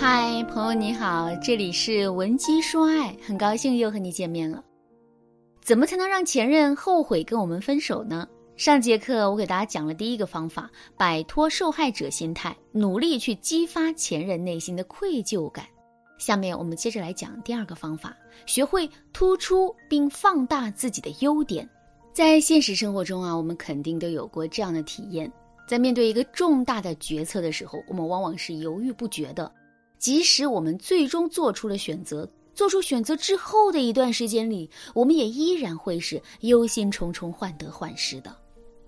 嗨，朋友你好，这里是文姬说爱，很高兴又和你见面了。怎么才能让前任后悔跟我们分手呢？上节课我给大家讲了第一个方法，摆脱受害者心态，努力去激发前任内心的愧疚感。下面我们接着来讲第二个方法，学会突出并放大自己的优点。在现实生活中啊，我们肯定都有过这样的体验，在面对一个重大的决策的时候，我们往往是犹豫不决的。即使我们最终做出了选择，做出选择之后的一段时间里，我们也依然会是忧心忡忡、患得患失的。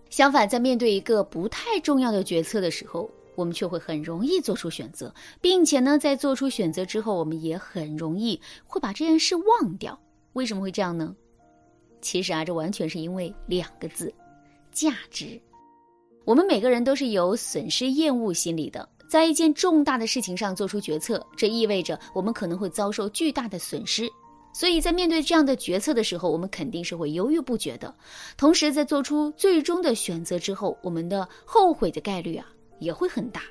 相反，在面对一个不太重要的决策的时候，我们却会很容易做出选择，并且呢，在做出选择之后，我们也很容易会把这件事忘掉。为什么会这样呢？其实啊，这完全是因为两个字：价值。我们每个人都是有损失厌恶心理的。在一件重大的事情上做出决策，这意味着我们可能会遭受巨大的损失，所以在面对这样的决策的时候，我们肯定是会犹豫不决的。同时，在做出最终的选择之后，我们的后悔的概率啊也会很大。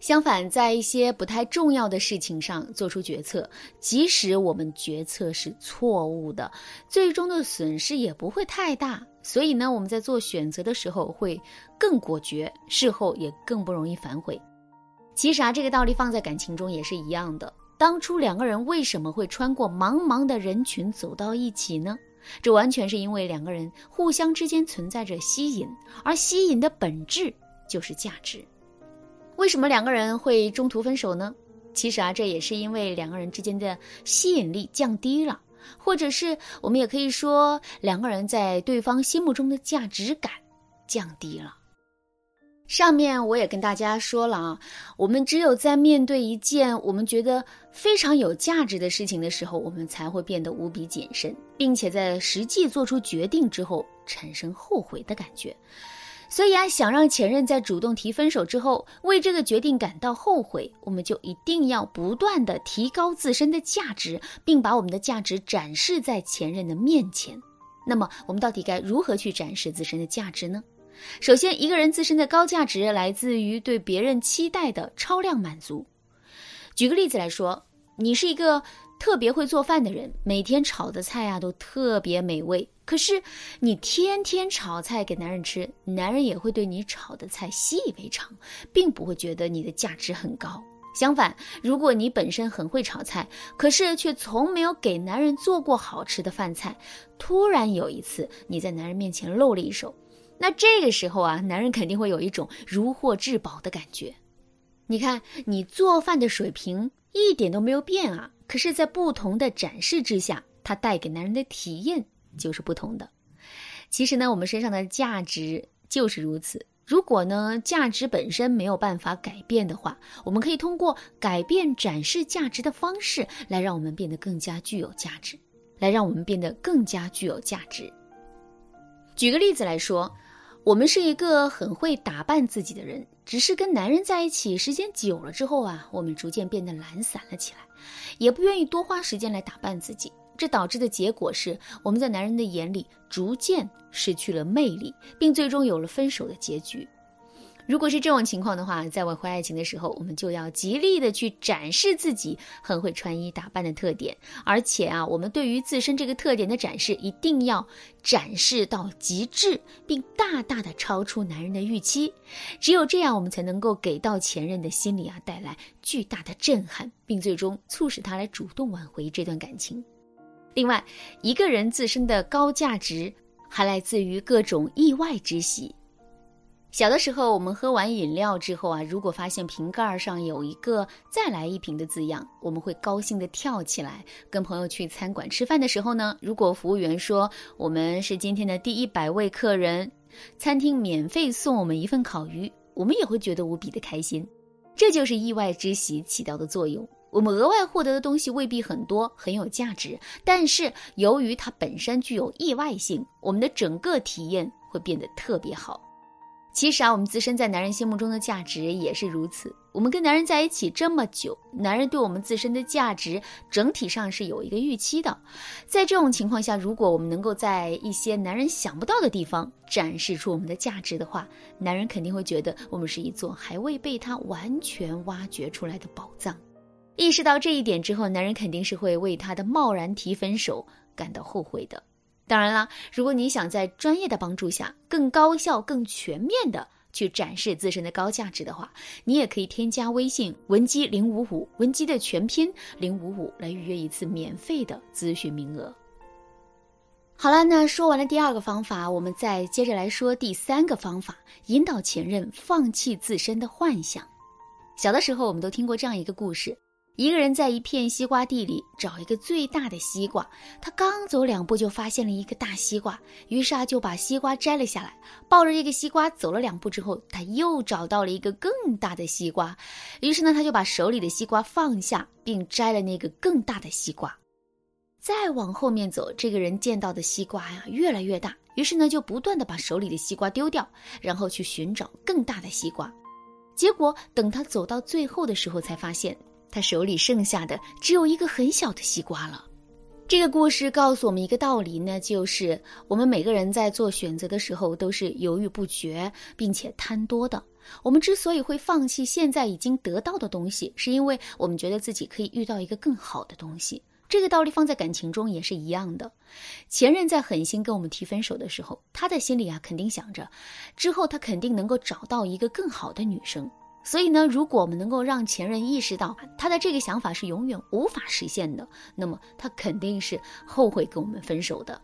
相反，在一些不太重要的事情上做出决策，即使我们决策是错误的，最终的损失也不会太大。所以呢，我们在做选择的时候会更果决，事后也更不容易反悔。其实啊，这个道理放在感情中也是一样的。当初两个人为什么会穿过茫茫的人群走到一起呢？这完全是因为两个人互相之间存在着吸引，而吸引的本质就是价值。为什么两个人会中途分手呢？其实啊，这也是因为两个人之间的吸引力降低了，或者是我们也可以说，两个人在对方心目中的价值感降低了。上面我也跟大家说了啊，我们只有在面对一件我们觉得非常有价值的事情的时候，我们才会变得无比谨慎，并且在实际做出决定之后产生后悔的感觉。所以啊，想让前任在主动提分手之后为这个决定感到后悔，我们就一定要不断的提高自身的价值，并把我们的价值展示在前任的面前。那么，我们到底该如何去展示自身的价值呢？首先，一个人自身的高价值来自于对别人期待的超量满足。举个例子来说，你是一个特别会做饭的人，每天炒的菜啊都特别美味。可是你天天炒菜给男人吃，男人也会对你炒的菜习以为常，并不会觉得你的价值很高。相反，如果你本身很会炒菜，可是却从没有给男人做过好吃的饭菜，突然有一次你在男人面前露了一手。那这个时候啊，男人肯定会有一种如获至宝的感觉。你看，你做饭的水平一点都没有变啊，可是，在不同的展示之下，它带给男人的体验就是不同的。其实呢，我们身上的价值就是如此。如果呢，价值本身没有办法改变的话，我们可以通过改变展示价值的方式来让我们变得更加具有价值，来让我们变得更加具有价值。举个例子来说。我们是一个很会打扮自己的人，只是跟男人在一起时间久了之后啊，我们逐渐变得懒散了起来，也不愿意多花时间来打扮自己。这导致的结果是，我们在男人的眼里逐渐失去了魅力，并最终有了分手的结局。如果是这种情况的话，在挽回爱情的时候，我们就要极力的去展示自己很会穿衣打扮的特点，而且啊，我们对于自身这个特点的展示一定要展示到极致，并大大的超出男人的预期。只有这样，我们才能够给到前任的心里啊带来巨大的震撼，并最终促使他来主动挽回这段感情。另外，一个人自身的高价值还来自于各种意外之喜。小的时候，我们喝完饮料之后啊，如果发现瓶盖上有一个“再来一瓶”的字样，我们会高兴地跳起来。跟朋友去餐馆吃饭的时候呢，如果服务员说我们是今天的第一百位客人，餐厅免费送我们一份烤鱼，我们也会觉得无比的开心。这就是意外之喜起到的作用。我们额外获得的东西未必很多，很有价值，但是由于它本身具有意外性，我们的整个体验会变得特别好。其实啊，我们自身在男人心目中的价值也是如此。我们跟男人在一起这么久，男人对我们自身的价值整体上是有一个预期的。在这种情况下，如果我们能够在一些男人想不到的地方展示出我们的价值的话，男人肯定会觉得我们是一座还未被他完全挖掘出来的宝藏。意识到这一点之后，男人肯定是会为他的贸然提分手感到后悔的。当然啦，如果你想在专业的帮助下更高效、更全面的去展示自身的高价值的话，你也可以添加微信文姬零五五，文姬的全拼零五五来预约一次免费的咨询名额。好了，那说完了第二个方法，我们再接着来说第三个方法，引导前任放弃自身的幻想。小的时候，我们都听过这样一个故事。一个人在一片西瓜地里找一个最大的西瓜，他刚走两步就发现了一个大西瓜，于是啊就把西瓜摘了下来，抱着这个西瓜走了两步之后，他又找到了一个更大的西瓜，于是呢他就把手里的西瓜放下，并摘了那个更大的西瓜。再往后面走，这个人见到的西瓜呀越来越大，于是呢就不断的把手里的西瓜丢掉，然后去寻找更大的西瓜，结果等他走到最后的时候，才发现。他手里剩下的只有一个很小的西瓜了。这个故事告诉我们一个道理呢，就是我们每个人在做选择的时候都是犹豫不决，并且贪多的。我们之所以会放弃现在已经得到的东西，是因为我们觉得自己可以遇到一个更好的东西。这个道理放在感情中也是一样的。前任在狠心跟我们提分手的时候，他的心里啊肯定想着，之后他肯定能够找到一个更好的女生。所以呢，如果我们能够让前任意识到他的这个想法是永远无法实现的，那么他肯定是后悔跟我们分手的。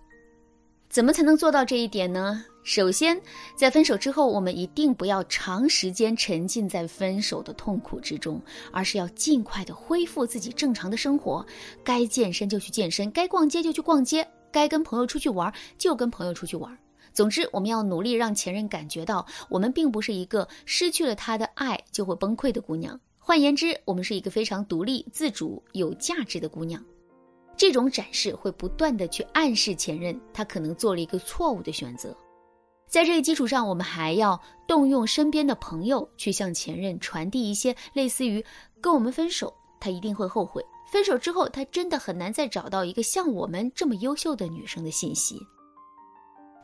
怎么才能做到这一点呢？首先，在分手之后，我们一定不要长时间沉浸在分手的痛苦之中，而是要尽快的恢复自己正常的生活，该健身就去健身，该逛街就去逛街，该跟朋友出去玩就跟朋友出去玩。总之，我们要努力让前任感觉到，我们并不是一个失去了他的爱就会崩溃的姑娘。换言之，我们是一个非常独立、自主、有价值的姑娘。这种展示会不断的去暗示前任，他可能做了一个错误的选择。在这个基础上，我们还要动用身边的朋友去向前任传递一些类似于“跟我们分手，他一定会后悔；分手之后，他真的很难再找到一个像我们这么优秀的女生”的信息。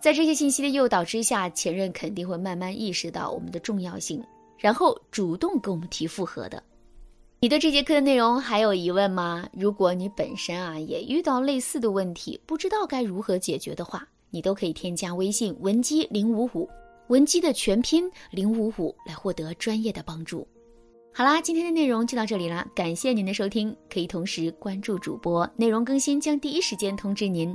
在这些信息的诱导之下，前任肯定会慢慢意识到我们的重要性，然后主动跟我们提复合的。你对这节课的内容还有疑问吗？如果你本身啊也遇到类似的问题，不知道该如何解决的话，你都可以添加微信文姬零五五，文姬的全拼零五五来获得专业的帮助。好啦，今天的内容就到这里啦，感谢您的收听，可以同时关注主播，内容更新将第一时间通知您。